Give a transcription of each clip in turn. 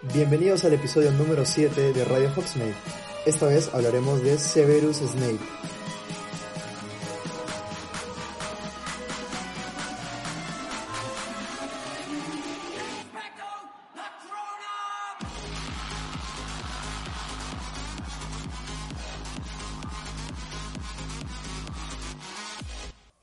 Bienvenidos al episodio número 7 de Radio Hogsmeade. Esta vez hablaremos de Severus Snape.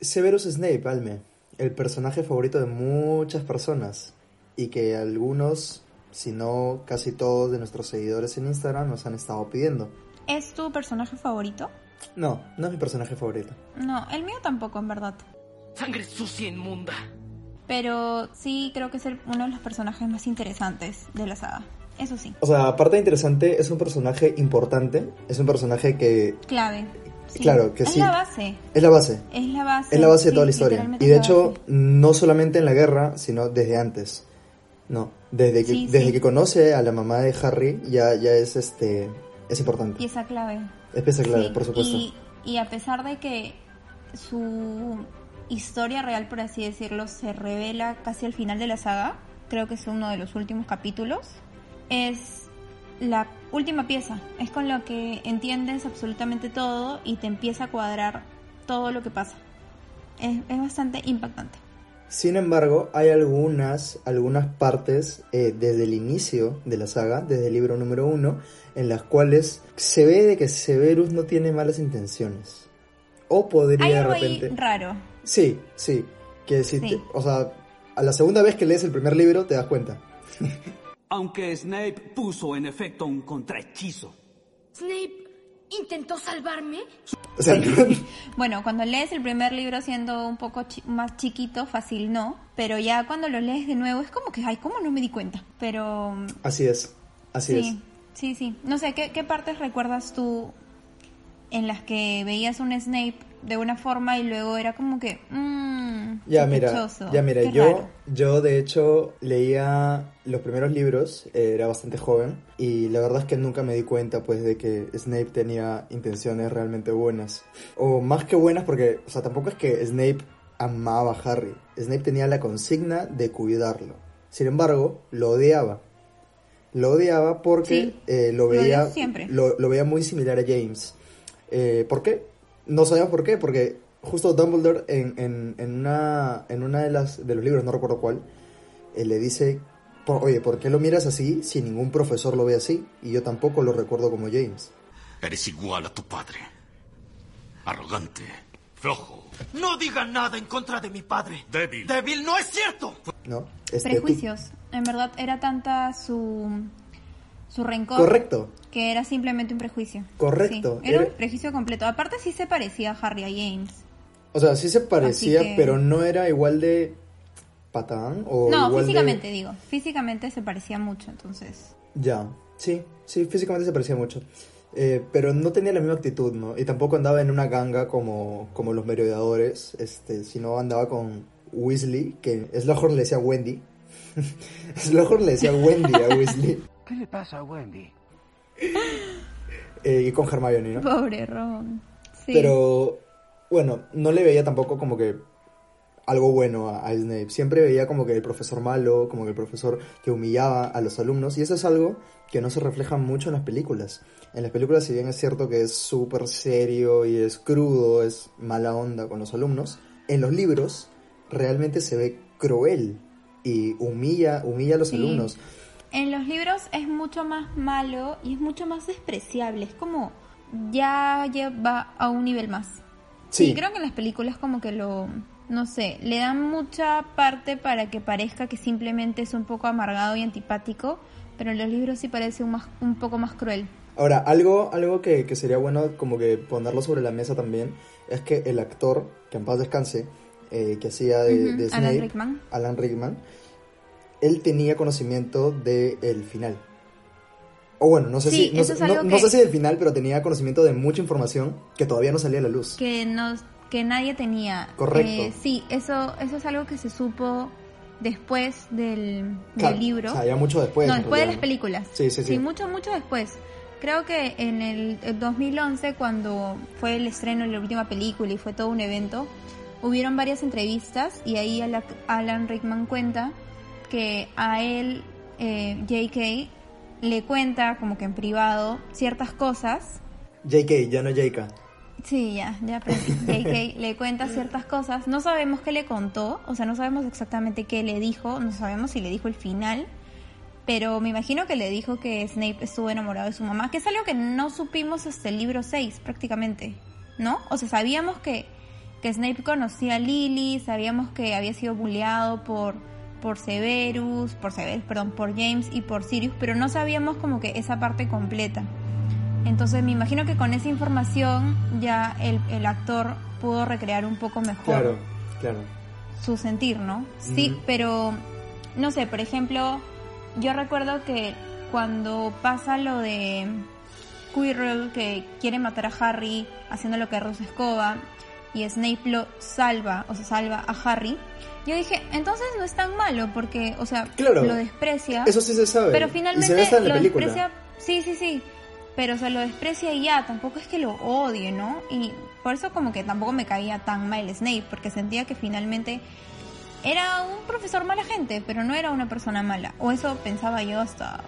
Severus Snape, Alme, el personaje favorito de muchas personas y que algunos, si no casi todos de nuestros seguidores en Instagram nos han estado pidiendo. ¿Es tu personaje favorito? No, no es mi personaje favorito. No, el mío tampoco, en verdad. Sangre sucia inmunda. Pero sí creo que es el- uno de los personajes más interesantes de la saga. Eso sí. O sea, aparte de interesante, es un personaje importante, es un personaje que Clave. Sí. Claro, que es sí. la base. es la base, Es la base. es la base de sí, toda la historia. Y de es hecho, base. no solamente en la guerra, sino desde antes. No, desde que, Sí, desde sí. que conoce a la mamá de Harry, ya, ya es este es importante. Pieza clave. Es pieza clave, Sí, por supuesto. Y, y a pesar de que su historia real, por así decirlo, se revela casi al final de la saga, creo que es uno de los últimos capítulos, es la última pieza. Es con lo que entiendes absolutamente todo y te empieza a cuadrar todo lo que pasa. Es, es bastante impactante. Sin embargo, hay algunas, algunas partes eh, desde el inicio de la saga, desde el libro número uno, en las cuales se ve de que Severus no tiene malas intenciones. O podría Hay de ahí repente... raro. Sí, sí. Que si Sí. te- o sea, a la segunda vez que lees el primer libro te das cuenta. Aunque Snape puso en efecto un contrahechizo. Snape intentó salvarme. O sea, Bueno, cuando lees el primer libro siendo un poco chi- más chiquito, fácil no, pero ya cuando lo lees de nuevo es como que, ay, ¿cómo no me di cuenta? Pero así es, así sí, sí, sí. No sé, ¿qué, ¿qué partes recuerdas tú en las que veías un Snape de una forma y luego era como que, mmm, es. Ya mira, ya mira, qué yo, raro"? yo de hecho leía los primeros libros, eh, era bastante joven, y la verdad es que nunca me di cuenta pues de que Snape tenía intenciones realmente buenas. O más que buenas porque, o sea, tampoco es que Snape amaba a Harry. Snape tenía la consigna de cuidarlo. Sin embargo, lo odiaba. Lo odiaba porque Sí, eh, lo lo veía odió siempre. lo, lo veía muy similar a James. Eh, ¿Por qué? No sabemos por qué, porque justo Dumbledore en, en, en una, en una de, las, de los libros, no recuerdo cuál, eh, le dice, "Por- oye, ¿por qué lo miras así si ningún profesor lo ve así? Y yo tampoco lo recuerdo como James. Eres igual a tu padre. Arrogante, flojo, No digan nada en contra de mi padre. débil. Débil no es cierto. ¿No? Este, tú- Prejuicios. En verdad era tanta su, su rencor. Correcto. Que era simplemente un prejuicio. Correcto. Sí, era Era- un prejuicio completo. Aparte sí se parecía a Harry a James. O sea, sí se parecía, que- pero no era igual de patán o No, igual de- físicamente digo. Físicamente se parecía mucho, entonces. Ya, sí, sí, físicamente se parecía mucho. Eh, pero no tenía la misma actitud, ¿no? Y tampoco andaba en una ganga como, como los merodeadores, este, sino andaba con Weasley, que Slughorn le decía Wendy. Slughorn le decía Wendy a Weasley. ¿Qué le pasa a Wendy? eh, y con Hermione, ¿no? Pobre Ron. Sí. Pero, bueno, no le veía tampoco como que algo bueno a, a Snape. Siempre veía como que el profesor malo, como que el profesor que humillaba a los alumnos. Y eso es algo que no se refleja mucho en las películas. En las películas, si bien es cierto que es súper serio y es crudo, es mala onda con los alumnos, en los libros realmente se ve cruel y humilla, humilla a los Sí. alumnos. En los libros es mucho más malo y es mucho más despreciable. Es como ya lleva a un nivel más. Sí. Sí, creo que en las películas como que lo, no sé, le dan mucha parte para que parezca que simplemente es un poco amargado y antipático, pero en los libros sí parece un, más, un poco más cruel. Ahora, algo, algo que, que sería bueno como que ponerlo sobre la mesa también es que el actor, que en paz descanse, eh, que hacía de, Ujú, de Alan Snape, Rickman. Alan Rickman, él tenía conocimiento del final. O bueno, no sé, Sí, si, no, sé- es no- no si del final, pero tenía conocimiento de mucha información que todavía no salía a la luz. que nos que nadie tenía. Correcto. Eh, sí, eso eso es algo que se supo después del, Claro, del libro. O sea, ya mucho después. no, después de las películas. Sí, sí, sí. mucho, mucho después. Creo que en el, el 2011, cuando fue el estreno de la última película y fue todo un evento, hubieron varias entrevistas y ahí Ala- Alan Rickman cuenta que a él, eh, J.K., le cuenta como que en privado ciertas cosas. JK, ya no JK. Sí, ya, ya aprendí. JK le cuenta ciertas cosas. No sabemos qué le contó, o sea, no sabemos exactamente qué le dijo, no sabemos si le dijo el final, pero me imagino que le dijo que Snape estuvo enamorado de su mamá, que es algo que no supimos hasta el libro 6 prácticamente, ¿no? O sea, sabíamos que, que Snape conocía a Lily, sabíamos que había sido bulleado por, por Severus, por Severus, perdón, por James y por Sirius, pero no sabíamos como que esa parte completa. Entonces me imagino que con esa información ya el, el actor pudo recrear un poco mejor Claro, claro. su sentir, ¿no? Sí, pero no sé, por ejemplo, yo recuerdo que cuando pasa lo de Quirrell que quiere matar a Harry haciendo lo que Rose Escoba y Snape lo salva, o sea, salva a Harry, yo dije, entonces no es tan malo porque, o sea, Claro. lo desprecia. Eso sí se sabe. Pero finalmente lo película. desprecia. Sí, sí, sí. Pero se lo desprecia y ya, tampoco es que lo odie, ¿no? Y por eso como que tampoco me caía tan mal Snape, porque sentía que finalmente era un profesor mala gente, pero no era una persona mala. O eso pensaba yo hasta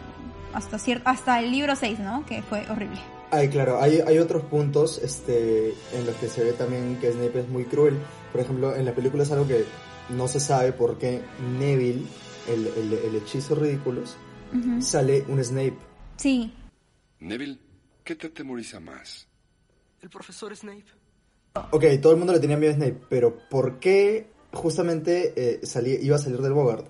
hasta hasta el libro 6, ¿no? Que fue horrible. Ay, claro, hay, hay otros puntos este, en los que se ve también que Snape es muy cruel. Por ejemplo, en la película es algo que no se sabe por qué Neville, el, el, el hechizo ridículos, Ujú. sale un Snape. Sí, Neville, ¿qué te atemoriza más? El profesor Snape. Ok, todo el mundo le tenía miedo a Snape, pero ¿por qué justamente eh, salí- iba a salir del Bogart?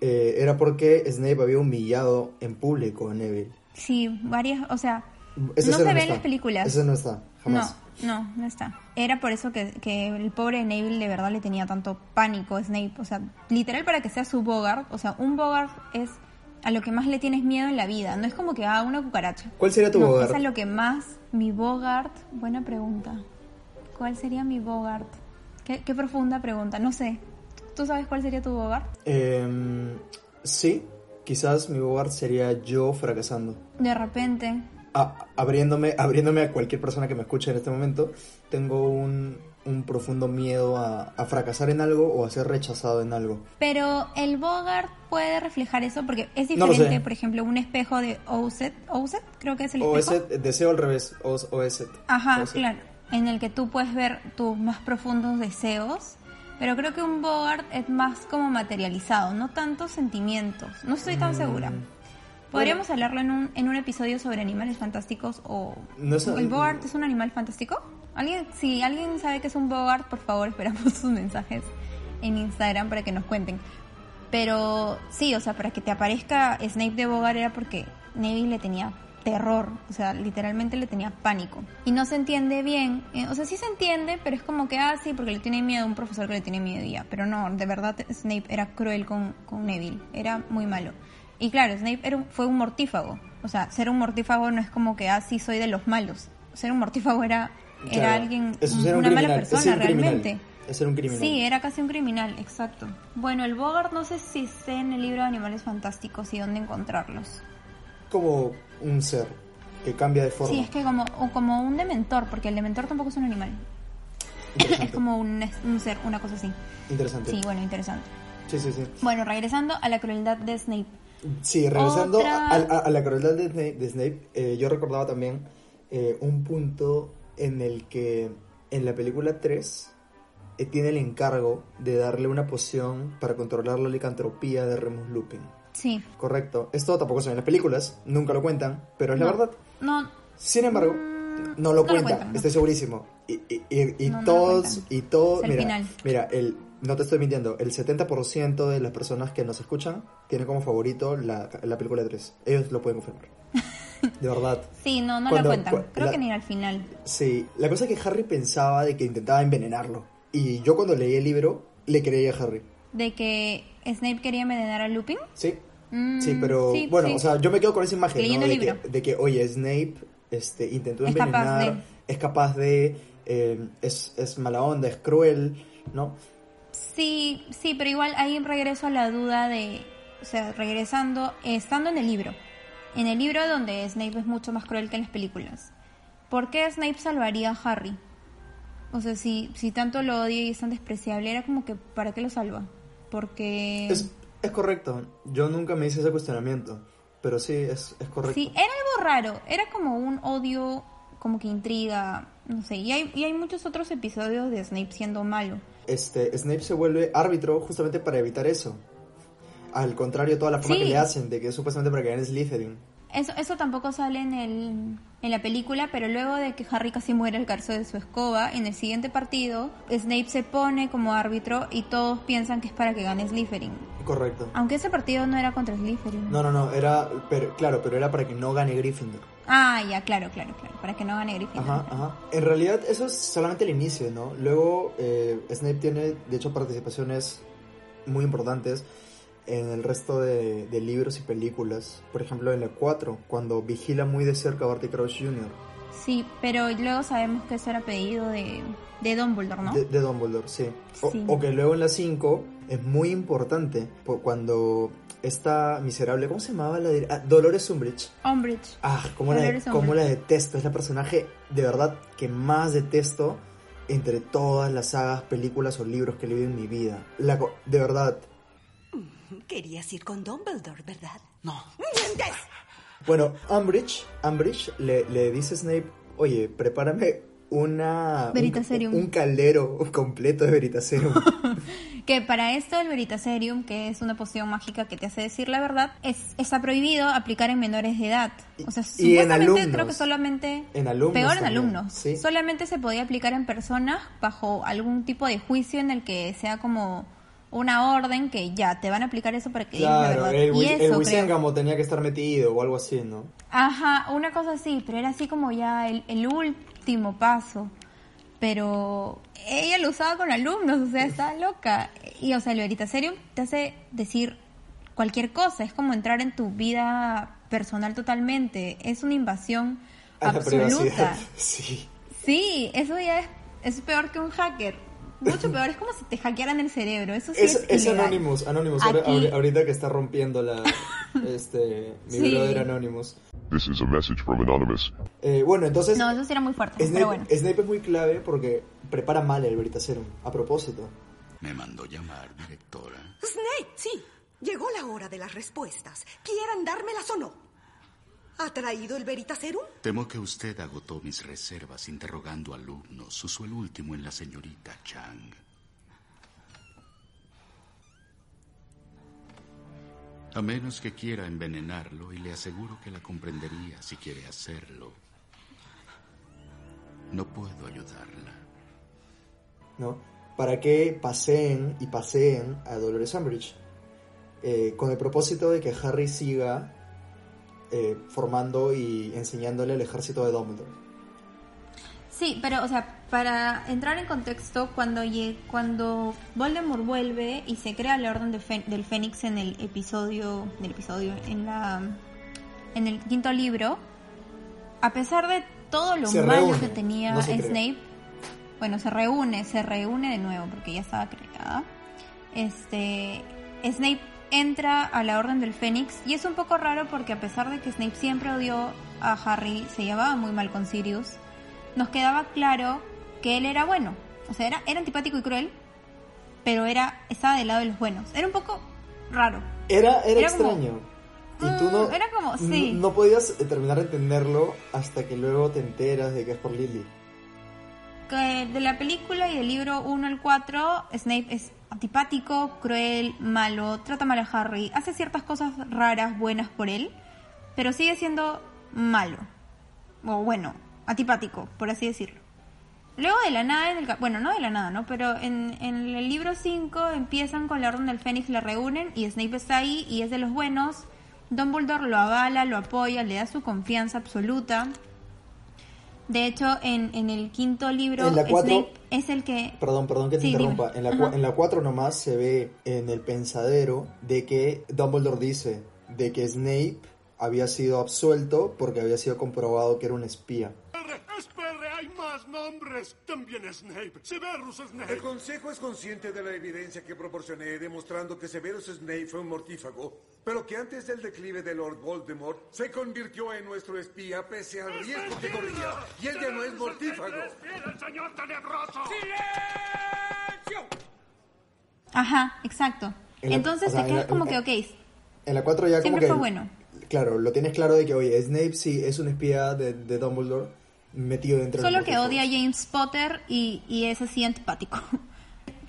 Eh, era porque Snape había humillado en público a Neville. sí, varias, o sea, No se ve en las películas. Esa no está, jamás. No, no, no está. Era por eso que, que el pobre Neville de verdad le tenía tanto pánico a Snape. O sea, literal para que sea su Bogart. O sea, un Bogart es a lo que más le tienes miedo en la vida. No es como que haga una cucaracha. ¿Cuál sería tu no, Bogart? Es a lo que más mi Bogart. Buena pregunta. ¿Cuál sería mi Bogart? Qué, qué profunda pregunta. No sé. ¿Tú sabes cuál sería tu Bogart? Em, sí, quizás mi Bogart sería yo fracasando. De repente. A- abriéndome, abriéndome a cualquier persona que me escuche en este momento, tengo un, un profundo miedo a, a fracasar en algo o a ser rechazado en algo. Pero el Bogart puede reflejar eso porque es No diferente, sé. por ejemplo, un espejo de Owset, Owset creo que es el espejo. ese deseo al revés, o, o ese. Ajá, o ese. claro, en el que tú puedes ver tus más profundos deseos, pero creo que un Bogart es más como materializado, no tantos sentimientos. No estoy Mm. tan segura. Podríamos hablarlo en un, en un episodio sobre animales fantásticos o... No es- ¿El Bogart es un animal fantástico? ¿Alguien, si alguien sabe que es un Bogart, por favor, esperamos sus mensajes en Instagram para que nos cuenten. Pero sí, o sea, para que te aparezca Snape de Bogart era porque Neville le tenía terror, o sea, literalmente le tenía pánico. Y no se entiende bien, eh, o sea, sí se entiende, pero es como que, ah, sí, porque le tiene miedo a un profesor que le tiene miedo ya. Pero no, de verdad Snape era cruel con, con Neville, era muy malo. Y claro, Snape era un- fue un mortífago. O sea, ser un mortífago no es como que, ah, sí, soy de los malos. Ser un mortífago era, era Claro, alguien, eso era un una mala criminal, persona realmente. era un criminal. Sí, era casi un criminal, exacto. Bueno, el Bogart no sé si sé en el libro de Animales Fantásticos y dónde encontrarlos. Como un ser que cambia de forma. Sí, es que como, o como un dementor, porque el dementor tampoco es un animal. Es como un, un ser, una cosa así. Interesante. Sí, bueno, interesante. Sí, sí, sí. Bueno, regresando a la crueldad de Snape. Sí, regresando Otra- a, a- a la crueldad de Snape, de Snape, eh, yo recordaba también eh, un punto en el que en la película 3 eh, tiene el encargo de darle una poción para controlar la licantropía de Remus Lupin. Sí. Correcto. Esto tampoco se ve en las películas, nunca lo cuentan, pero es la No, verdad. No, Sin embargo, Mm, no lo no lo cuentan, no. estoy segurísimo. Y, y- y- y No, no lo todos, y todo, Es el mira, final. mira, el, no te estoy mintiendo, el 70% de las personas que nos escuchan tiene como favorito la, la película 3. Ellos lo pueden confirmar. De verdad. sí, no, no Cuando- la cuentan. cu- Creo la- que ni al final. Sí, la cosa es que Harry pensaba de que intentaba envenenarlo. Y yo cuando leí el libro, le creía a Harry. De que Snape quería envenenar a Lupin. Sí. Mm, Sí, pero sí, bueno, sí. o sea, yo me quedo con esa imagen, ¿no? De que, de que, oye, Snape este, intentó Es capaz envenenar, de. es capaz de, eh, es, es mala onda, es cruel, ¿no? Sí, sí, pero igual ahí regreso a la duda de, o sea, regresando, estando en el libro, en el libro donde Snape es mucho más cruel que en las películas, ¿por qué Snape salvaría a Harry? O sea, si, si tanto lo odia y es tan despreciable, era como que, ¿para qué lo salva? Porque... Es, es correcto, yo nunca me hice ese cuestionamiento. pero sí, es, es correcto. Sí, era algo raro. Era como un odio, como que intriga. No sé. Y hay, y hay muchos otros episodios de Snape siendo malo. Este, Snape se vuelve árbitro justamente para evitar eso. Al contrario, toda la forma Sí. que le hacen de que es supuestamente para que gane Slytherin. Eso, eso tampoco sale en, el, en la película, pero luego de que Harry casi muere al caerse de su escoba, en el siguiente partido, Snape se pone como árbitro y todos piensan que es para que gane Slytherin. Correcto. Aunque ese partido no era contra Slytherin. No, no, no, era, pero, claro, pero era para que no gane Gryffindor. Ah, ya, claro, claro, claro. Para que no gane Gryffindor. Ajá, ajá. En realidad eso es solamente el inicio, ¿no? Luego eh, Snape tiene, de hecho, participaciones muy importantes en el resto de, de libros y películas. Por ejemplo, en la 4, cuando vigila muy de cerca a Barty Crouch Jr. Sí, pero luego sabemos que eso era pedido de, de Dumbledore, ¿no? De, de Dumbledore, sí. O, Sí. o que luego en la 5 es muy importante po- cuando esta miserable, ¿cómo se llamaba la de ah, Dolores Umbridge? Umbridge. Ah, cómo la, cómo la detesto. Es la personaje de verdad que más detesto entre todas las sagas, películas o libros que he leído en mi vida. La, de verdad. Querías ir con Dumbledore, ¿verdad? No. ¡Mientes! Bueno, Umbridge, Umbridge le, le dice a Snape, oye, prepárame una... un-. Un, caldero completo de Veritasium. Que para esto el Veritasium, que es una poción mágica que te hace decir la verdad, es, está prohibido aplicar en menores de edad. O sea, Y- y en alumnos. creo que solamente... En alumnos Peor en alumnos. sí. Solamente se podía aplicar en personas bajo algún tipo de juicio en el que sea como una orden que ya te van a aplicar eso para que la claro, el, y eso el creo. Tenía que estar metido o algo así, ¿no? Ajá, una cosa así, pero era así como ya el, el último paso. Pero ella lo usaba con alumnos, o sea, estaba loca. Y, o sea, el Veritasium te hace decir cualquier cosa, es como entrar en tu vida personal totalmente. Es una invasión A la absoluta. privacidad. Sí. Sí, eso ya es, es peor que un hacker. Mucho peor, es como si te hackearan el cerebro. Eso sí Es, es, es. Anonymous, Anonymous, Aquí- ahorita que está rompiendo la, este, mi Sí. brother Anonymous. This is a message from Anonymous. Eh, bueno, entonces, No, eso sí era muy fuerte, Snape, pero bueno. Snape es muy clave porque prepara mal el Veritaserum, a propósito. Me mandó llamar, directora. Snape, sí. Llegó la hora de las respuestas. ¿Quieran dármelas o no? ¿Ha traído el Veritaserum? Temo que usted agotó mis reservas interrogando alumnos. Usó el último en la señorita Chang. A menos que quiera envenenarlo, y le aseguro que la comprendería si quiere hacerlo. No puedo ayudarla. ¿no? Para que paseen y paseen a Dolores Umbridge. eh, con el propósito de que Harry siga eh, formando y enseñándole al ejército de Dumbledore. Sí, pero, o sea, para entrar en contexto, cuando, cuando Voldemort vuelve y se crea la Orden de del Fénix en el episodio, del episodio, en la, en el quinto libro, a pesar de todo lo Se malo reúne, que tenía no. Snape, bueno, se reúne, se reúne de nuevo porque ya estaba creada. Este, Snape entra a la Orden del Fénix y es un poco raro porque a pesar de que Snape siempre odió a Harry, se llevaba muy mal con Sirius, nos quedaba claro que él era bueno. O sea, era, era antipático y cruel, pero era estaba del lado de los buenos. Era un poco raro. Era, era, Era como- extraño. y tú no, Mm, era como, sí. no podías eh, terminar de entenderlo hasta que luego te enteras de que es por Lily. Que de la película y del libro 1 al 4, Snape es antipático, cruel, malo, trata mal a Harry, hace ciertas cosas raras, buenas por él, pero sigue siendo malo. O bueno, antipático, por así decirlo. Luego de la nada, en el, bueno, no de la nada, ¿no? Pero en, en el libro 5 empiezan con la Orden del Fénix, la reúnen y Snape está ahí y es de los buenos. Dumbledore lo avala, lo apoya, le da su confianza absoluta. De hecho, en, en el quinto libro, En la cuatro- Snape es el que... Perdón, perdón que te Sí, interrumpa. dime. En la, en la 4 nomás se ve en el pensadero de que Dumbledore dice de que Snape había sido absuelto porque había sido comprobado que era un espía. Más nombres. También Snape. Severus Snape. El Consejo es consciente de la evidencia que proporcioné, demostrando que Severus Snape fue un mortífago, pero que antes del declive de Lord Voldemort se convirtió en nuestro espía pese al riesgo que corría. Y él ya no es mortífago. ¡El señor tenebroso! Ajá, exacto. En la- Entonces o sea, te en quedas la- como en- que, ok, En la 4 ya como Siempre que... fue bueno. claro, lo tienes claro de que, oye, Snape sí es un espía de, de Dumbledore metido dentro Solo del que odia a James Potter y, y es así antipático.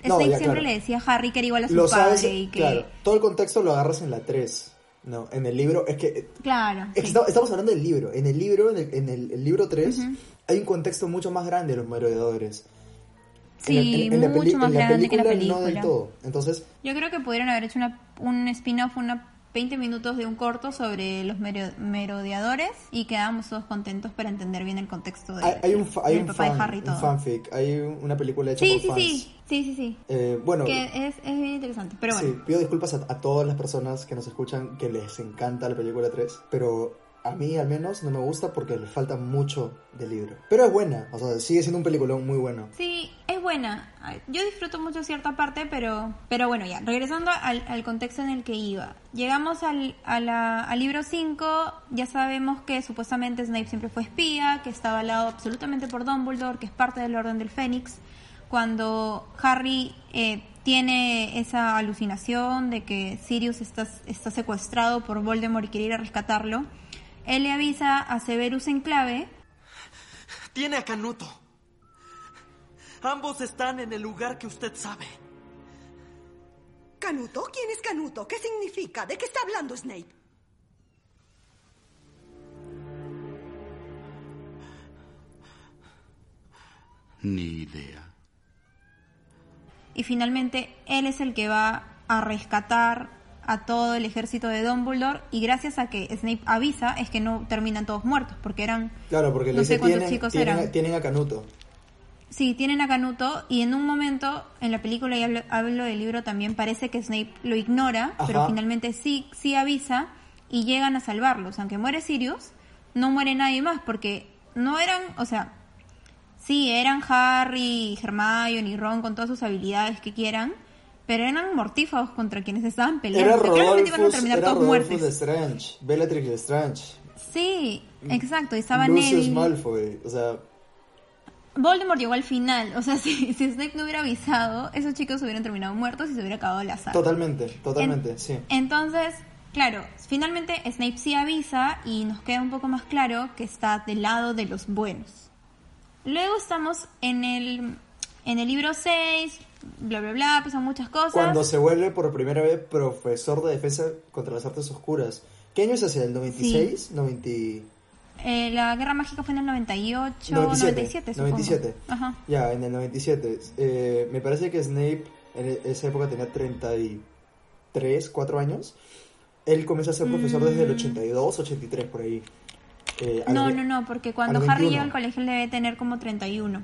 No, Snape ya, siempre claro. le decía a Harry que era igual a su Lo padre sabes, y que... claro, todo el contexto lo agarras en la 3. No, en el libro, es que Claro, Es que sí. estamos, estamos hablando del libro. En el libro, en el, en el- el libro 3, hay un contexto mucho más grande de los merodeadores. Sí, en la, mucho peli- más en grande que la película no del todo. Entonces, Yo creo que pudieron haber hecho una, un spin-off, una 20 minutos de un corto sobre los mero- merodeadores y quedábamos todos contentos para entender bien el contexto de, hay, hay un, hay un, papá fan, de Harry y un todo. fanfic, hay un- una película hecha Sí, por sí, fans. sí, sí, sí, sí. Eh, bueno, Que es, es bien interesante, pero bueno. sí, pido disculpas a, a todas las personas que nos escuchan que les encanta la película 3, pero a mí al menos no me gusta porque le falta mucho del libro. Pero es buena, o sea, sigue siendo un peliculón muy bueno. Sí, buena. Yo disfruto mucho cierta parte, pero, pero bueno, ya, regresando al, al contexto en el que iba. Llegamos al, a la- al libro 5, ya sabemos que supuestamente Snape siempre fue espía, que está avalado absolutamente por Dumbledore, que es parte del Orden del Fénix. Cuando Harry eh, tiene esa alucinación de que Sirius está, está secuestrado por Voldemort y quiere ir a rescatarlo, él le avisa a Severus en clave Tiene a Canuto. Ambos están en el lugar que usted sabe. ¿Canuto? ¿Quién es Canuto? ¿Qué significa? ¿De qué está hablando Snape? Ni idea. y finalmente él es el que va a rescatar a todo el ejército de Dumbledore y gracias a que Snape avisa es que no terminan todos muertos porque eran Claro, porque le no sé cuántos tienen, chicos tienen, eran tienen a Canuto. Sí tienen a Canuto y en un momento en la película y hablo, hablo del libro también parece que Snape lo ignora Ajá. pero finalmente sí sí avisa y llegan a salvarlos aunque muere Sirius no muere nadie más porque no eran o sea Sí, eran Harry, Hermione y Ron con todas sus habilidades que quieran, pero eran mortífagos contra quienes estaban peleando. Era Claramente iban a terminar era todos Rodolfo muertos. Bellatrix de Strange, Sí, exacto, y estaba Lucius Neville. Malfoy, o sea, Voldemort llegó al final, o sea, si, si Snape no hubiera avisado, esos chicos hubieran terminado muertos y se hubiera acabado la saga. totalmente, totalmente, sí. Entonces, claro, finalmente Snape sí avisa y nos queda un poco más claro que está del lado de los buenos. Luego estamos en el, en el libro 6, bla, bla, bla, pasan muchas cosas. Cuando se vuelve por primera vez profesor de defensa contra las artes oscuras. ¿Qué año es ese? ¿El 96? 90... Eh, la Guerra Mágica fue en el 98, 97, 97, supongo. 97. Ajá. Ya, en el 97. Eh, me parece que Snape en e- esa época tenía 33, 4 años. Él comenzó a ser profesor desde el 82, 83, por ahí. Eh, Mm. No, no, no, porque cuando Harry 21. llega al colegio él debe tener como 31.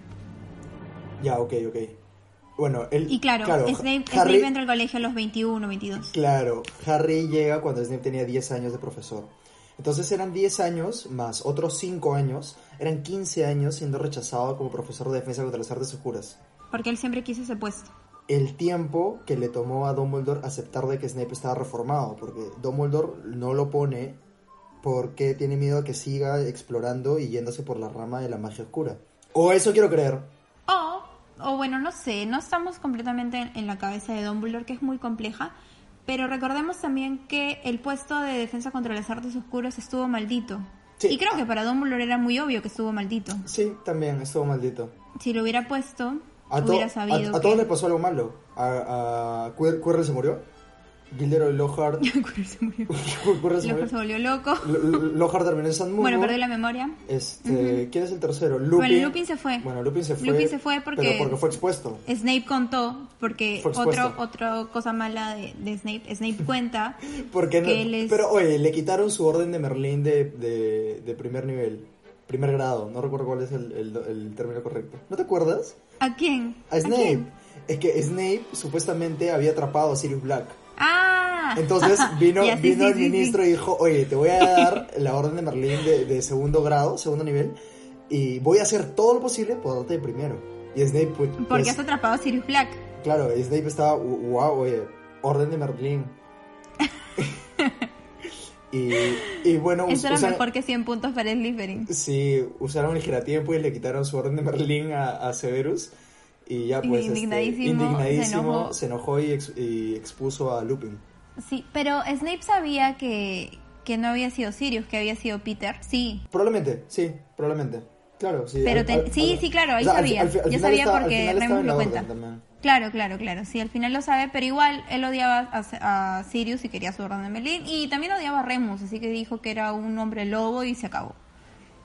Ya, ok, ok. Bueno, él... Y claro, Snape, Harry- Snape entra al colegio a los 21, 22. Claro, Harry llega cuando Snape tenía 10 años de profesor. Entonces eran 10 años más otros 5 años, eran 15 años siendo rechazado como profesor de defensa contra las artes oscuras. Porque él siempre quiso ese puesto. El tiempo que le tomó a Dumbledore aceptar de que Snape estaba reformado, porque Dumbledore no lo pone porque tiene miedo a que siga explorando y yéndose por la rama de la magia oscura. O eso quiero creer. O, o bueno, no sé, no estamos completamente en, en la cabeza de Dumbledore, que es muy compleja, pero recordemos también que el puesto de defensa contra las artes oscuras estuvo maldito. Sí. Y creo que para Dumbledore era muy obvio que estuvo maldito. Sí, también, estuvo maldito. Si lo hubiera puesto, A, hubiera sabido. a que- todos le pasó algo malo. A, a Quirrell se murió. Gilderoy Lockhart. Lockhart se volvió loco. Lockhart terminó en San Mungo. Bueno, perdió la memoria. Este, ¿Quién es el tercero? Lupin. Bueno, Lupin se fue. Bueno, Lupin se fue. Lupin se fue porque- Pero porque fue expuesto. Snape contó, porque otro, otra cosa mala de, de Snape, Snape cuenta Porque no- que él es... Pero oye, le quitaron su orden de Merlín de, de, de primer nivel. Primer grado. No recuerdo cuál es el, el- el término correcto. ¿No te acuerdas? ¿A quién? A Snape. quién? Es que Snape supuestamente había atrapado a Sirius Black. Ah. Entonces vino, Ya, sí, vino sí, el sí, ministro y dijo, oye, te voy a dar la orden de Merlín de, de segundo grado, segundo nivel, y voy a hacer todo lo posible por darte de primero. Y Snape, pues, Porque pues, has atrapado a Sirius Black. claro, Snape estaba, wow, oye, orden de Merlín. y, y bueno, Eso era usan- mejor que 100 puntos para Slytherin. Sí, usaron el giratiempo y le quitaron su orden de Merlín a, a Severus. Y ya pues, este, Indignadísimo, indignadísimo, se se enojó y, ex- y expuso a Lupin. Sí, pero Snape sabía que, que no había sido Sirius, que había sido Peter. Sí. Probablemente, sí, probablemente. Claro, sí. Pero al- te- al- sí, al- sí, claro, ahí o sea, sabía. Yo sabía está- porque Remus lo cuenta. Claro, claro, claro. Sí, al final lo sabe, pero igual él odiaba a, a Sirius y quería su orden de Merlin. Y también odiaba a Remus, así que dijo que era un hombre lobo y se acabó.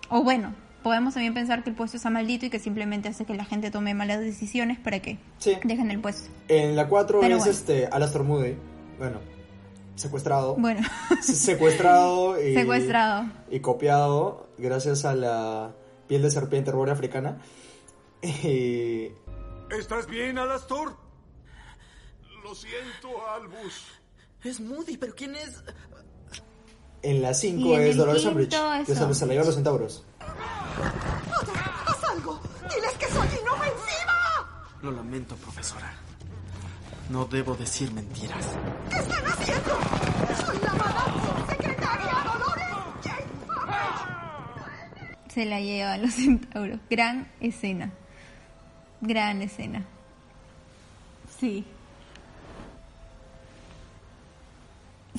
O bueno, podemos también pensar que el puesto está maldito y que simplemente hace que la gente tome malas decisiones para que Sí. dejen el puesto. En la 4 Pero es bueno. este Alastor Moody. Bueno, secuestrado. Bueno, Se- secuestrado y, secuestrado. y copiado gracias a la piel de serpiente arbórea africana. Y ¿Estás bien, Alastor? Lo siento, Albus. Es Moody, pero ¿quién es? en la Y 5 en es Dolores Umbridge, que se, se la llevan los centauros. ¡Haz algo! ¡Diles que soy inofensiva! Lo lamento, profesora. No debo decir mentiras. ¿Qué están haciendo? ¡Soy la madame secretaria Dolores Jane Se la llevan los centauros. Gran escena. Gran escena. Sí.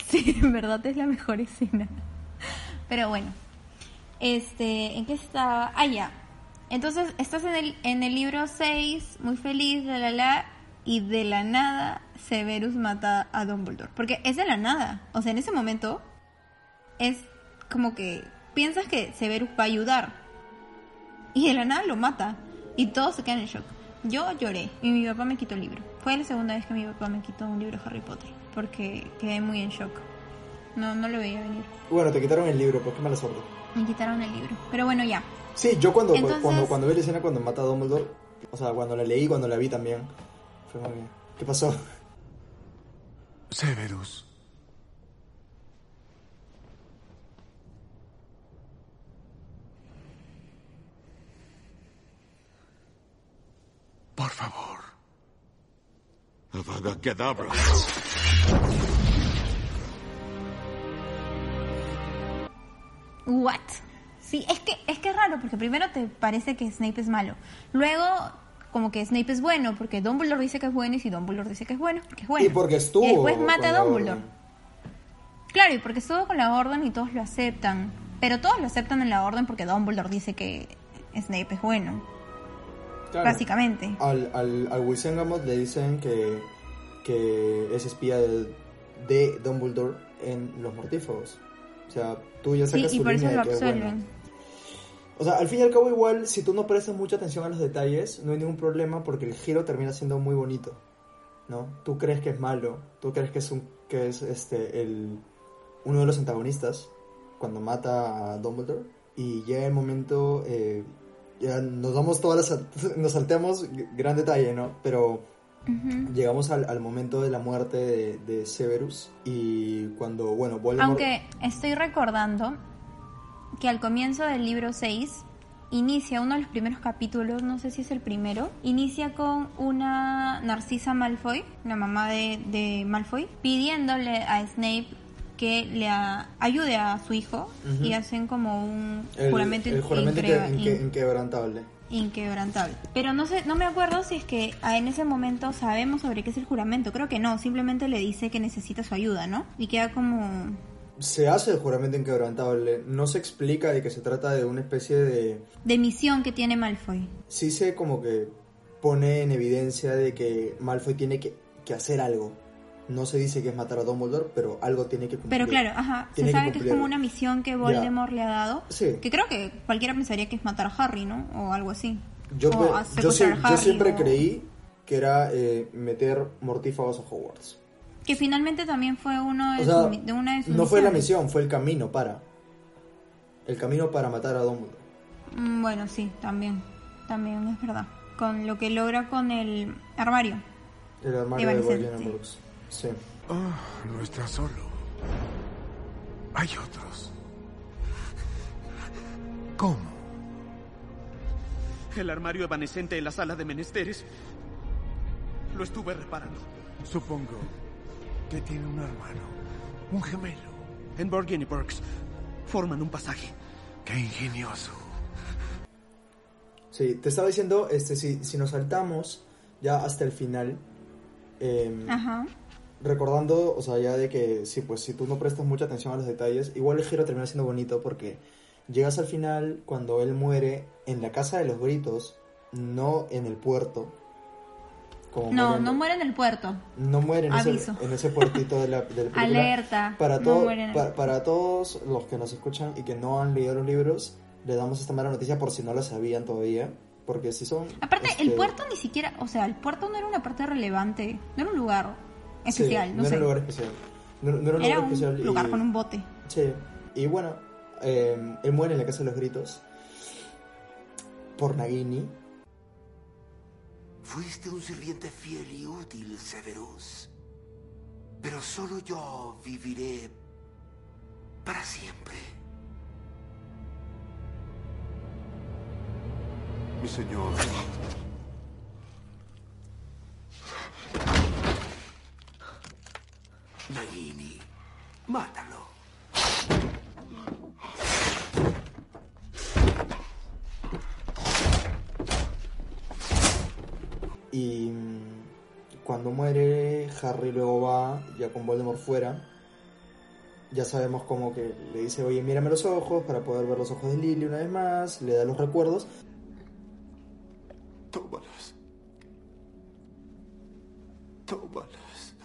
Sí, en verdad es la mejor escena. Pero bueno. Este, ¿en qué estaba? Ah, ya. Entonces, estás en el, en el libro 6, muy feliz, la la la, y de la nada Severus mata a Dumbledore. Porque es de la nada. O sea, en ese momento es como que piensas que Severus va a ayudar. Y de la nada lo mata. Y todos se quedan en shock. Yo lloré y mi papá me quitó el libro. Fue la segunda vez que mi papá me quitó un libro de Harry Potter. Porque quedé muy en shock. No, no lo veía venir. Bueno, te quitaron el libro, pues qué mala suerte. Me quitaron el libro. Pero bueno, ya. Sí, yo cuando, Entonces- cuando, cuando vi la escena cuando mata a Dumbledore, o sea, cuando la leí, cuando la vi también, fue como que, ¿qué pasó? Severus. Por favor. Avada Kedavra. What? Sí, es que es que es raro porque primero te parece que Snape es malo. Luego como que Snape es bueno porque Dumbledore dice que es bueno y si Dumbledore dice que es bueno, que es bueno. Y porque estuvo Y después mata a Dumbledore. Claro, y porque estuvo con la orden y todos lo aceptan. Pero todos lo aceptan en la orden porque Dumbledore dice que Snape es bueno. Claro. Básicamente. Al, al, al Wisengamot le dicen que, que es espía de, de Dumbledore en los mortífagos. O sea, tú ya Sí, sacas y tu por eso línea lo de que es bueno. absuelven. O sea, al fin y al cabo igual, si tú no prestas mucha atención a los detalles, no hay ningún problema porque el giro termina siendo muy bonito, ¿no? Tú crees que es malo, tú crees que es un que es este el uno de los antagonistas cuando mata a Dumbledore y llega el momento eh, ya nos damos todas las nos salteamos gran detalle, ¿no? Pero Llegamos al, al momento de la muerte de, de Severus y cuando bueno Voldemort Aunque estoy recordando que al comienzo del libro 6 inicia uno de los primeros capítulos, no sé si es el primero, inicia con una Narcisa Malfoy, la mamá de, de Malfoy, pidiéndole a Snape que le a- ayude a su hijo y hacen como un el, juramento, el juramento inque- in- inquebrantable. Inquebrantable. Pero no sé, no me acuerdo si es que en ese momento sabemos sobre qué es el juramento. Creo que no, simplemente le dice que necesita su ayuda, ¿no? Y queda como Se hace el juramento inquebrantable. No se explica de que se trata de una especie de... de misión que tiene Malfoy. Sí se como que pone en evidencia de que Malfoy tiene que, que hacer algo. No se dice que es matar a Dumbledore, pero algo tiene que cumplir. Pero claro, ajá, se Tiene sabe que, es como una misión que Voldemort le ha dado. Sí. Que creo que cualquiera pensaría que es matar a Harry, ¿no? O algo así. Yo, o yo, a yo Harry, siempre o- creí que era eh, meter mortífagos a Hogwarts. Que finalmente también fue uno de, O sea, su- de una de sus no fue la misión, fue el camino para. El camino para matar a Dumbledore. Mm, Bueno, sí, también. También es verdad. Con lo que logra con el armario. El armario de Brooks. Sí. Ah, no está solo. Hay otros. ¿Cómo? El armario evanescente en la sala de menesteres. Lo estuve reparando. Supongo que tiene un hermano. Un gemelo. En Borgin y Burks forman un pasaje. Qué ingenioso. Sí, te estaba diciendo, este, si, si nos saltamos ya hasta el final, eh, Ajá. Recordando, o sea, ya de que sí, pues si tú no prestas mucha atención a los detalles, igual el giro termina siendo bonito porque llegas al final cuando él muere en la casa de los gritos, no en el puerto. Como No, no muere en el puerto. no muere en ese, Aviso. en ese puertito de la, de la película. Alerta, Para, no todo- en el- pa- para todos los que nos escuchan y que no han leído los libros, le damos esta mala noticia por si no la sabían todavía. Porque si son... Aparte, el este, puerto ni siquiera, o sea, el puerto no era una parte relevante, no era un lugar sí, especial, no, era sé. un lugar especial. No, no era un era lugar un especial. y- lugar con un bote. Sí, y bueno, eh, él muere en la casa de los gritos por Nagini. Fuiste un sirviente fiel y útil, Severus. Pero solo yo viviré para siempre. Mi señor. Nagini, mátalo. Y mm, cuando muere, Harry luego va, ya con Voldemort fuera. Ya sabemos como que le dice, oye, mírame los ojos para poder ver los ojos de Lily una vez más. Le da los recuerdos. Tómalas. Tómalas.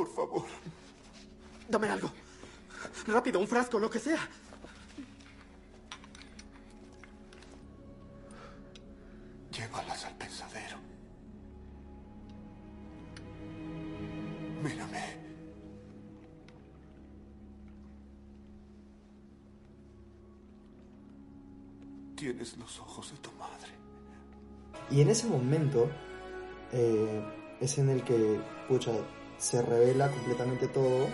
Por favor. Dame algo. Rápido, un frasco, lo que sea. Llévalas al pensadero. Mírame. Tienes los ojos de tu madre. Y en ese momento eh, es en el que, pucha, se revela completamente todo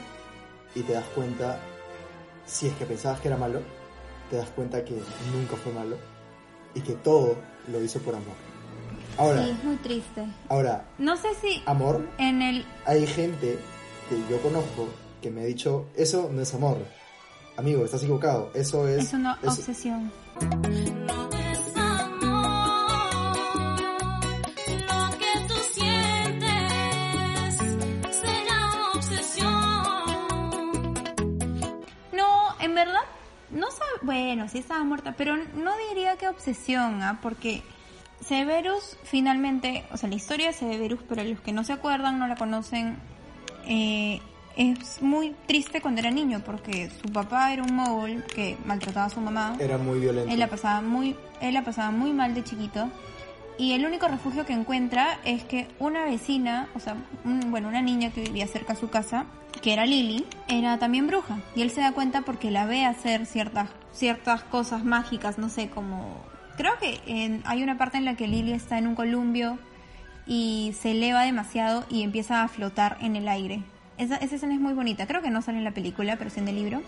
y te das cuenta, si es que pensabas que era malo, te das cuenta que nunca fue malo y que todo lo hizo por amor. Ahora, Sí, es muy triste. ahora, No sé si amor, en el... hay gente que yo conozco que me ha dicho, eso no es amor. Amigo, estás equivocado, eso es... Es una eso- obsesión. Bueno, sí estaba muerta, pero no diría que obsesión, ¿ah? Porque Severus finalmente... O sea, la historia de Severus, para los que no se acuerdan, no la conocen... eh, es muy triste cuando era niño porque su papá era un mogul que maltrataba a su mamá. Era muy violento. Él la pasaba muy, él la pasaba muy mal de chiquito. Y el único refugio que encuentra es que una vecina, o sea, un- bueno, una niña que vivía cerca a su casa, que era Lily, era también bruja. Y él se da cuenta porque la ve hacer ciertas, ciertas cosas mágicas, no sé, como... Creo que en- hay una parte en la que Lily está en un columpio y se eleva demasiado y empieza a flotar en el aire. Esa, esa escena es muy bonita, creo que no sale en la película, pero sí en el libro.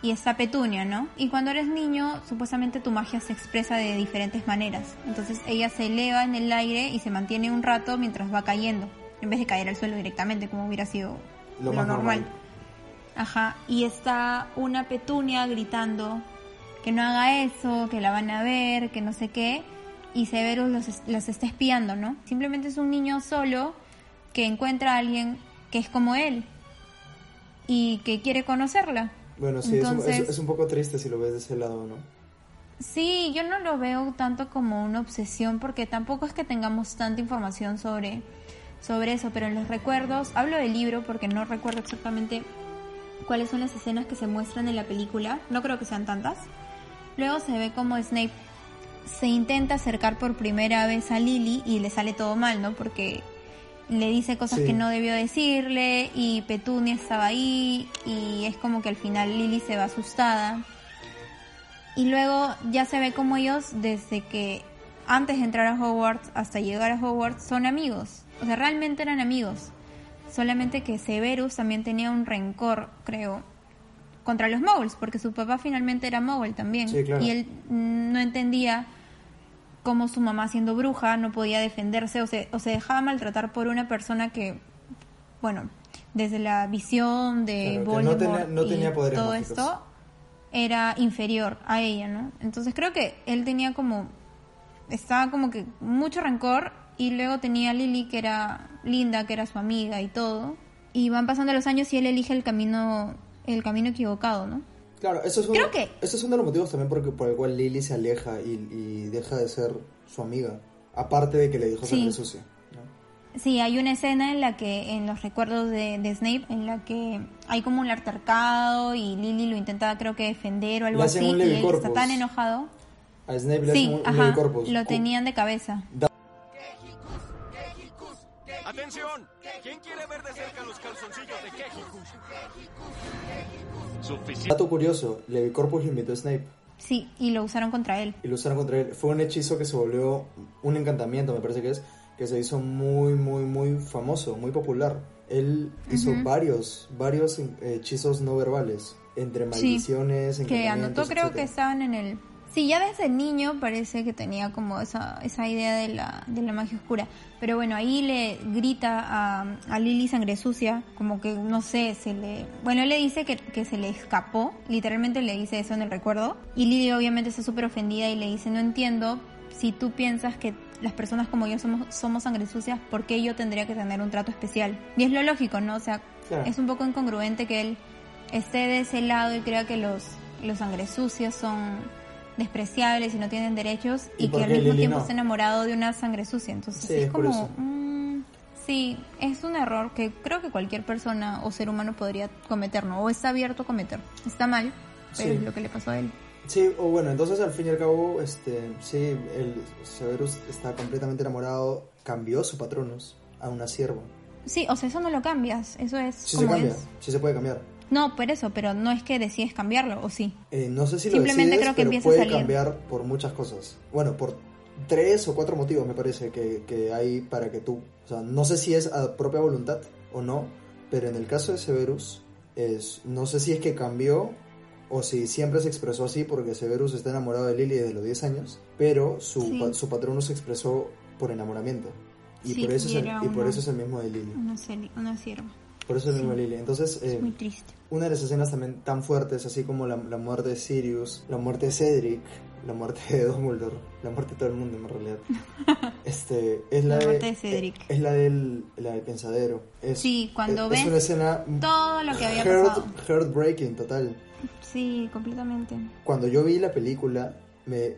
Y está Petunia, ¿no? Y cuando eres niño, supuestamente tu magia se expresa de diferentes maneras. Entonces ella se eleva en el aire y se mantiene un rato mientras va cayendo, en vez de caer al suelo directamente, como hubiera sido Lo lo, más normal. normal. Ajá, y está una Petunia gritando que no haga eso, que la van a ver, que no sé qué, y Severus los, está espiando, ¿no? Simplemente es un niño solo que encuentra a alguien que es como él y que quiere conocerla. Bueno, sí, es un- es un poco triste si lo ves de ese lado, ¿no? Sí, yo no lo veo tanto como una obsesión porque tampoco es que tengamos tanta información sobre, sobre eso, pero en los recuerdos, hablo del libro porque no recuerdo exactamente cuáles son las escenas que se muestran en la película, no creo que sean tantas. Luego se ve como Snape se intenta acercar por primera vez a Lily y le sale todo mal, ¿no? Porque le dice cosas Sí. que no debió decirle y Petunia estaba ahí y es como que al final Lily se va asustada. Y luego ya se ve como ellos, desde que antes de entrar a Hogwarts hasta llegar a Hogwarts, son amigos. O sea, realmente eran amigos. Solamente que Severus también tenía un rencor, creo, contra los Muggles, porque su papá finalmente era Muggle también. Sí, claro. Y él mm, no entendía cómo su mamá siendo bruja no podía defenderse o se, o se dejaba maltratar por una persona que, bueno, desde la visión de Claro, no Voldemort tenía- no y tenía poderes todo mágicos. esto era inferior a ella, ¿no? Entonces creo que él tenía como estaba como que mucho rencor y luego tenía a Lily que era linda, que era su amiga y todo. Y van pasando los años y él elige el camino el camino equivocado, ¿no? Claro, eso es, uno, Creo que- eso es uno de los motivos también por, por el cual Lily se aleja y, y deja de ser su amiga. Aparte de que le dijo Sí. sangre sucia. Sí, hay una escena en la que, en los recuerdos de, de Snape, en la que hay como un altercado y Lily lo intenta creo que defender o algo así y él está tan enojado. A Snape le Sí, hacen un, ajá, lo tenían de cabeza. ¡Atención! ¿Quién quiere ver de cerca los calzoncillos de Kejicus? Suficiente. Dato curioso, Levicorpus lo invitó a Snape Sí, y lo usaron contra él. y lo usaron contra él. Fue un hechizo que se volvió un encantamiento, me parece que es, que se hizo muy, muy, muy famoso, muy popular. Él hizo Ujú. varios, varios eh, hechizos no verbales, entre Sí, maldiciones, que anotó creo que etcétera. estaban en el... Sí, ya desde niño parece que tenía como esa, esa idea de la, de la magia oscura. Pero bueno, ahí le grita a, a Lily sangre sucia, como que, no sé, se le... Bueno, él le dice que, que se le escapó, literalmente le dice eso en el recuerdo. Y Lily obviamente está súper ofendida y le dice, no entiendo, si tú piensas que las personas como yo somos, somos sangre sucias, ¿por qué yo tendría que tener un trato especial? Y es lo lógico, ¿no? O sea, es un poco incongruente que él esté de ese lado y crea que los, los sangre sucios son despreciables y no tienen derechos ¿Y y, que al mismo Lily tiempo no? está enamorado de una sangre sucia. Entonces Sí, es como... mm, sí, es un error que creo que cualquier persona o ser humano podría cometer, ¿no? O está abierto a cometer. Está mal, pero Sí. es lo que le pasó a él. Sí, o bueno, entonces al fin y al cabo, este, sí, el Severus está completamente enamorado, cambió su patronus a una sierva. Sí, o sea, eso no lo cambias, eso es Sí se como cambia, es. sí se puede cambiar. No, por eso, pero no es que decides cambiarlo, ¿o sí? Eh, no sé si lo Simplemente decides, creo que pero empieza a puede salir. cambiar por muchas cosas. Bueno, por tres o cuatro motivos me parece que, que hay para que tú... O sea, no sé si es a propia voluntad o no, pero en el caso de Severus, es, no sé si es que cambió o si siempre se expresó así porque Severus está enamorado de Lily desde los 10 años, pero su, Sí. pa- su patrono se expresó por enamoramiento. Y, Sí, por, eso y es el, y por eso es el mismo de Lily. Una, una sierva. Por eso es Sí. mismo Lily. Entonces, eh, Muy triste. una de las escenas también tan fuertes, así como la, la muerte de Sirius, la muerte de Cedric, la muerte de Dumbledore, la muerte de todo el mundo en realidad. Este, es la, muerte de Cedric. Es la del, la del pensadero. Es, Sí, cuando es, ves es una escena todo lo que había heart- pasado. heartbreaking total. Sí, completamente. Cuando yo vi la película, me,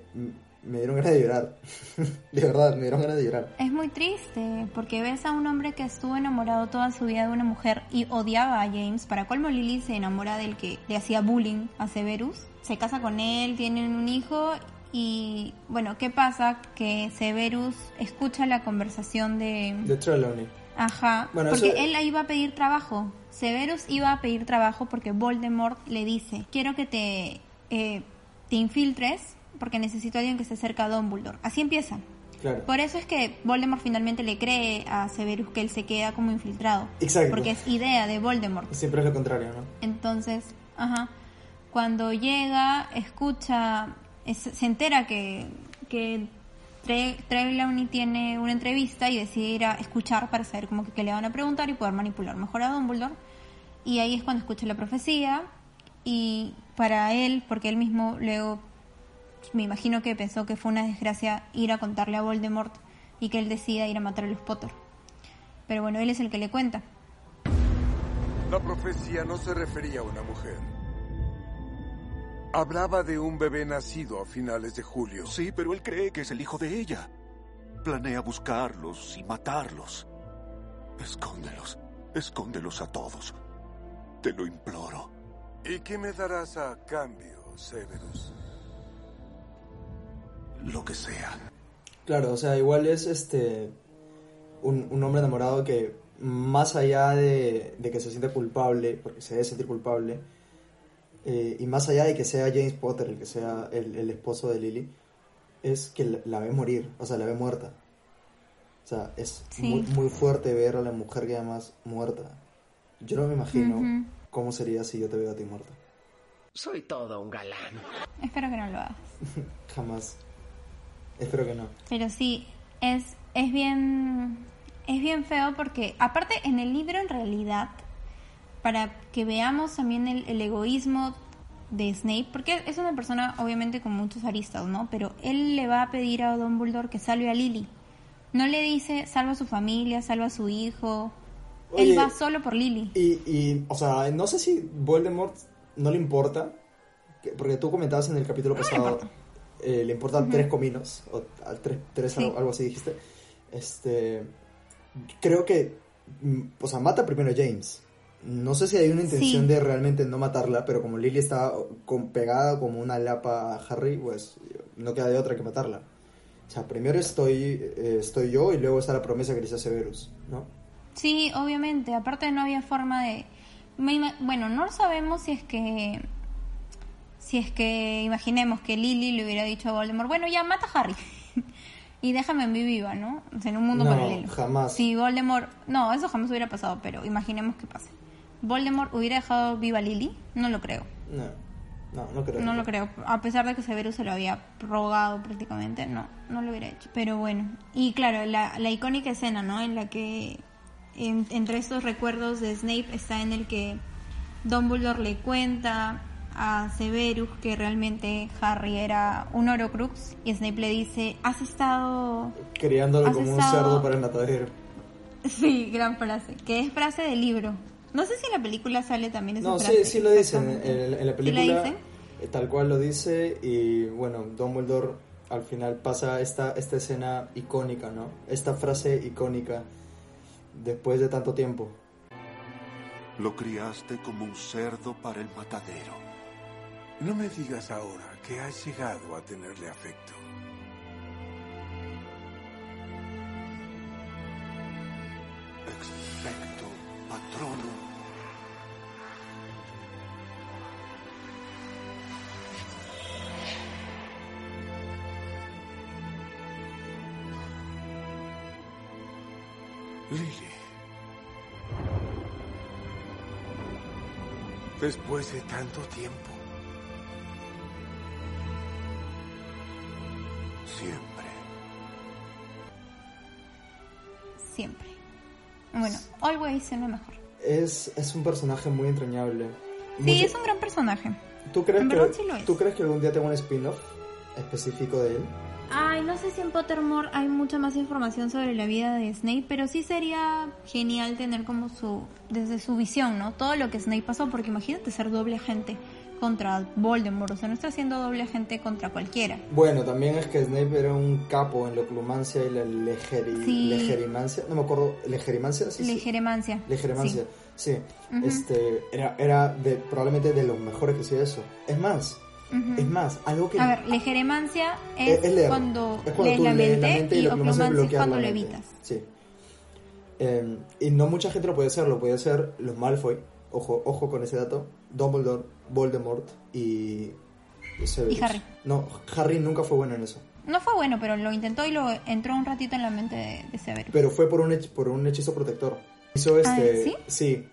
me dieron ganas de llorar. de verdad, me dieron ganas de llorar. Es muy triste porque ves a un hombre que estuvo enamorado toda su vida de una mujer y odiaba a James. Para colmo Lily se enamora del que le hacía bullying a Severus. Se casa con él, tienen un hijo y bueno, ¿qué pasa? Que Severus escucha la conversación de... De Trelawney. Ajá, Bueno, porque eso- él iba a pedir trabajo. Severus iba a pedir trabajo porque Voldemort le dice, quiero que te, eh, te infiltres porque necesito a alguien que esté cerca a Dumbledore. Así empieza. Claro. Por eso es que Voldemort finalmente le cree a Severus que él se queda como infiltrado. Exacto. Porque es idea de Voldemort. Siempre es lo contrario, ¿no? Entonces, ajá, cuando llega, escucha, es- se entera que, que Tre- Trelawney tiene una entrevista y decide ir a escuchar para saber como que qué le van a preguntar y poder manipular mejor a Dumbledore. Y ahí es cuando escucha la profecía y para él, porque él mismo luego me imagino que pensó que fue una desgracia ir a contarle a Voldemort y que él decida ir a matar a los Potter. Pero bueno, él es el que le cuenta. La profecía no se refería a una mujer. Hablaba de un bebé nacido a finales de julio. Sí, pero él cree que es el hijo de ella. Planea buscarlos y matarlos. Escóndelos. Escóndelos a todos. Te lo imploro. ¿Y qué me darás a cambio, Severus? Lo que sea. Claro, o sea, igual es este un, un hombre enamorado que más allá de, de que se siente culpable, porque se debe sentir culpable, eh, y más allá de que sea James Potter el que sea el, el esposo de Lily, es que la, la ve morir, o sea, la ve muerta. O sea, es Sí. muy, muy fuerte ver a la mujer que amas muerta. Yo no me imagino Ujú. cómo sería si yo te veo a ti muerta. Soy todo un galán. Espero que no lo hagas. Jamás. Espero que no. Pero sí, es, es bien es bien feo porque aparte en el libro en realidad para que veamos también el, el egoísmo de Snape, porque es una persona obviamente con muchos aristas, ¿no? Pero él le va a pedir a Dumbledore que salve a Lily, No le dice salva a su familia, salva a su hijo. Oye, Él va solo por Lily. Y, y, o sea, no sé si Voldemort no le importa, que- porque tú comentabas en el capítulo pasado, eh, le importan Ujú. tres cominos, o tres, tres Sí. algo, algo así dijiste. Este, creo que, mm, o sea, mata primero a James. No sé si hay una intención Sí. de realmente no matarla, pero como Lily está con, pegada como una lapa a Harry, pues no queda de otra que matarla. O sea, primero estoy, eh, estoy yo y luego está la promesa que le hizo Severus, ¿no? Sí, obviamente. Aparte no había forma de... Bueno, no sabemos si es que... Si es que imaginemos que Lily le hubiera dicho a Voldemort, bueno, ya mata a Harry. y déjame en mi viva, ¿no? O sea, en un mundo No, paralelo. jamás. Si Voldemort... No, eso jamás hubiera pasado, pero imaginemos que pase. ¿Voldemort hubiera dejado viva a Lily? No lo creo. No, no, no creo. No lo creo. A pesar de que Severus se lo había rogado prácticamente, no, no lo hubiera hecho. Pero bueno. Y claro, la, la icónica escena, ¿no? En la que en- entre estos recuerdos de Snape está en el que Dumbledore le cuenta a Severus que realmente Harry era un Horcrux y Snape le dice, has estado... Criándolo Has como un estado- cerdo para el matadero. Sí, gran frase. Que es frase del libro. No sé si en la película sale también esa No, frase. sí, sí lo dicen. En, en- la ¿Sí película, la dicen? eh, tal cual lo dice. Y bueno, Dumbledore al final pasa esta, esta escena icónica, ¿no? Esta frase icónica después de tanto tiempo. Lo criaste como un cerdo para el matadero. No me digas ahora que has llegado a tenerle afecto. Expecto patronum. Lily. Después de tanto tiempo. Always es lo mejor. Es, es un personaje muy entrañable. Sí, Mucho- es un gran personaje. ¿Tú crees, en que, verdad sí lo es. ¿Tú crees que algún día tenga un spin-off específico de él? Ay, no sé si en Pottermore hay mucha más información sobre la vida de Snape, pero sí sería genial tener como su, desde su visión, ¿no? Todo lo que Snape pasó, porque imagínate ser doble agente contra Voldemort, o sea, no está haciendo doble agente contra cualquiera. Bueno, también es que Snape era un capo en la oclumancia y la legeri- Sí. legerimancia. No me acuerdo, ¿legerimancia? Sí, sí. Legeremancia. Legeremancia, sí. Ujú. Este, era, era de, probablemente de los mejores que hacía eso. Es más, Ujú. es más, algo que... A ver, legeremancia es, Es- es leer. cuando, es cuando lees la lees mente, la mente y y oclumancia es es cuando lo evitas. Sí. Eh, y no mucha gente lo puede hacer, lo puede hacer los Malfoy, ojo, ojo con ese dato, Dumbledore, Voldemort y... Severus. Y Harry. No, Harry nunca fue bueno en eso. No fue bueno, pero lo intentó y lo entró un ratito en la mente de, de Severus. Pero fue por un, hech- por un hechizo protector. Hizo este... ¿sí? Sí.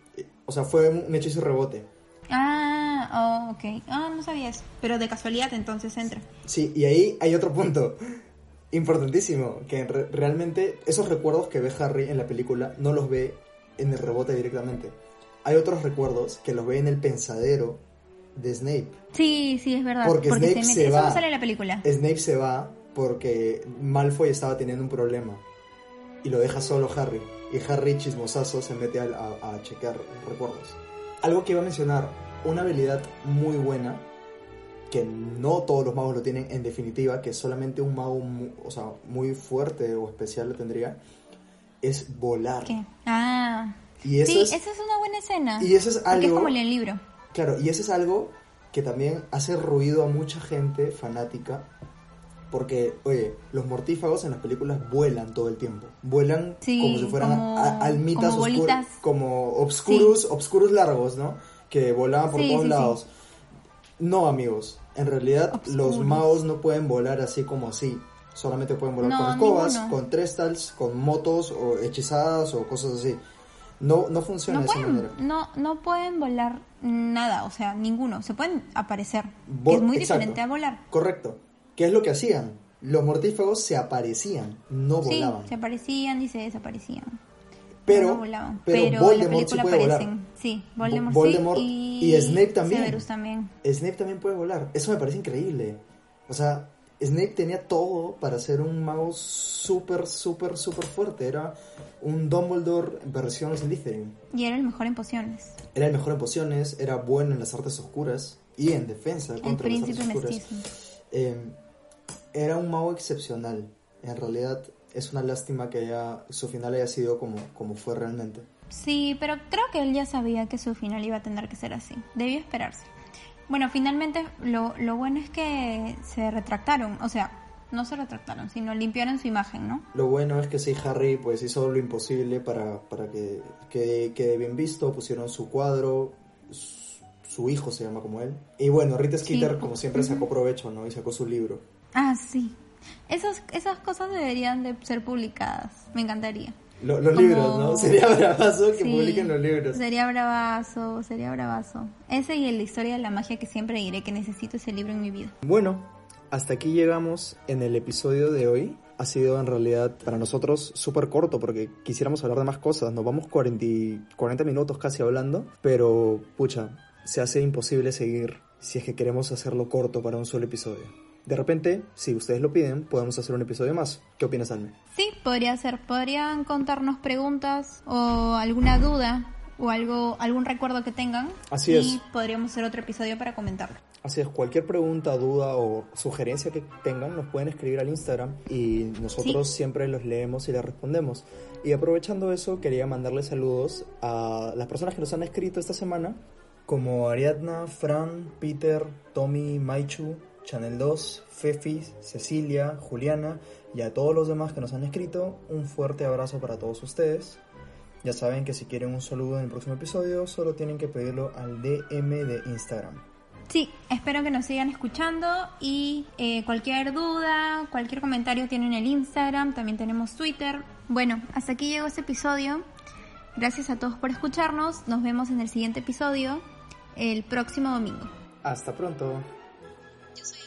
O sea, fue un hechizo rebote. Ah, oh, ok. Ah, no sabía eso. Pero de casualidad entonces entra. Sí, y ahí hay otro punto importantísimo, que re- realmente esos recuerdos que ve Harry en la película no los ve en el rebote directamente. Hay otros recuerdos que los ve en el pensadero de Snape. Sí, sí, es verdad. Porque Snape mete- se Eso va. no sale en la película. Snape se va porque Malfoy estaba teniendo un problema y lo deja solo Harry. Y Harry chismosazo se mete a, a- a chequear recuerdos. Algo que iba a mencionar, una habilidad muy buena que no todos los magos lo tienen en definitiva, que solamente un mago mu- o sea, muy fuerte o especial lo tendría, es volar. ¿Qué? Ah. Y eso sí, es- esa es una buena escena. y eso es Porque es algo- como en el libro. Claro, y eso es algo que también hace ruido a mucha gente fanática. Porque, oye, los mortífagos en las películas vuelan todo el tiempo. Vuelan Sí, como si fueran como- a- almitas como oscur- como obscuros, obscuros largos, ¿no? Que volaban por Sí, todos lados. No, amigos. En realidad, los magos no pueden volar así como así. Solamente pueden volar No, con escobas, ninguno. con trestals, con motos o hechizadas o cosas así. No, no funciona No de esa manera. pueden, no, no pueden volar nada, o sea, ninguno. Se pueden aparecer. Es muy exacto. diferente a volar. Correcto. ¿Qué es lo que hacían? Los mortífagos se aparecían, no Sí, volaban. se aparecían y se desaparecían. pero, no volaban. pero, Pero, en la Voldemort sí película puede aparecen. volar. Sí, Voldemort, Vo- Voldemort sí. y Snape también. Severus también. Snape también puede volar. Eso me parece increíble. O sea, Snape tenía todo para ser un mago súper, súper, súper fuerte. Era un Dumbledore en versión Slytherin. Y era el mejor en pociones. Era el mejor en pociones, era bueno en las artes oscuras y en defensa El contra las príncipe artes oscuras. mestizo. Eh, era un mago excepcional. En realidad es una lástima que haya, su final haya sido como, como fue realmente. Sí, pero creo que él ya sabía que su final iba a tener que ser así. Debió esperarse. Bueno, finalmente lo, lo bueno es que se retractaron. O sea, no se retractaron, sino limpiaron su imagen, ¿no? Lo bueno es que sí, Harry pues hizo lo imposible para, para que quede quede bien visto, pusieron su cuadro, su, su hijo se llama como él. Y bueno, Rita Skeeter Sí. como siempre sacó provecho, ¿no? Y sacó su libro. Ah, sí. Esas, esas cosas deberían de ser publicadas. Me encantaría. Lo- los Como- libros, ¿no? Sería bravazo que Sí, publiquen los libros. Sería bravazo, sería bravazo. Ese y de historia de la magia que siempre diré que necesito ese libro en mi vida. Bueno, hasta aquí llegamos en el episodio de hoy. Ha sido en realidad para nosotros súper corto porque quisiéramos hablar de más cosas. Nos vamos 40, y- 40 minutos casi hablando, pero pucha, se hace imposible seguir si es que queremos hacerlo corto para un solo episodio. De repente, si ustedes lo piden, podemos hacer un episodio más. ¿Qué opinas, Alme? Sí, podría ser. Podrían contarnos preguntas o alguna duda o algo, algún recuerdo que tengan. Así y es. podríamos hacer otro episodio para comentarlo. Así es, cualquier pregunta, duda o sugerencia que tengan nos pueden escribir al Instagram y nosotros siempre los leemos y les respondemos. Y aprovechando eso, quería mandarles saludos a las personas que nos han escrito esta semana, como Ariadna, Fran, Peter, Tommy, Maichu, Channel 2, Fefi, Cecilia, Juliana y a todos los demás que nos han escrito. Un fuerte abrazo para todos ustedes. Ya saben que si quieren un saludo en el próximo episodio, solo tienen que pedirlo al DM de Instagram. Sí, espero que nos sigan escuchando y eh, cualquier duda, cualquier comentario tienen el Instagram, también tenemos Twitter. Bueno, hasta aquí llegó este episodio. Gracias a todos por escucharnos. Nos vemos en el siguiente episodio el próximo domingo. Hasta pronto. Yo soy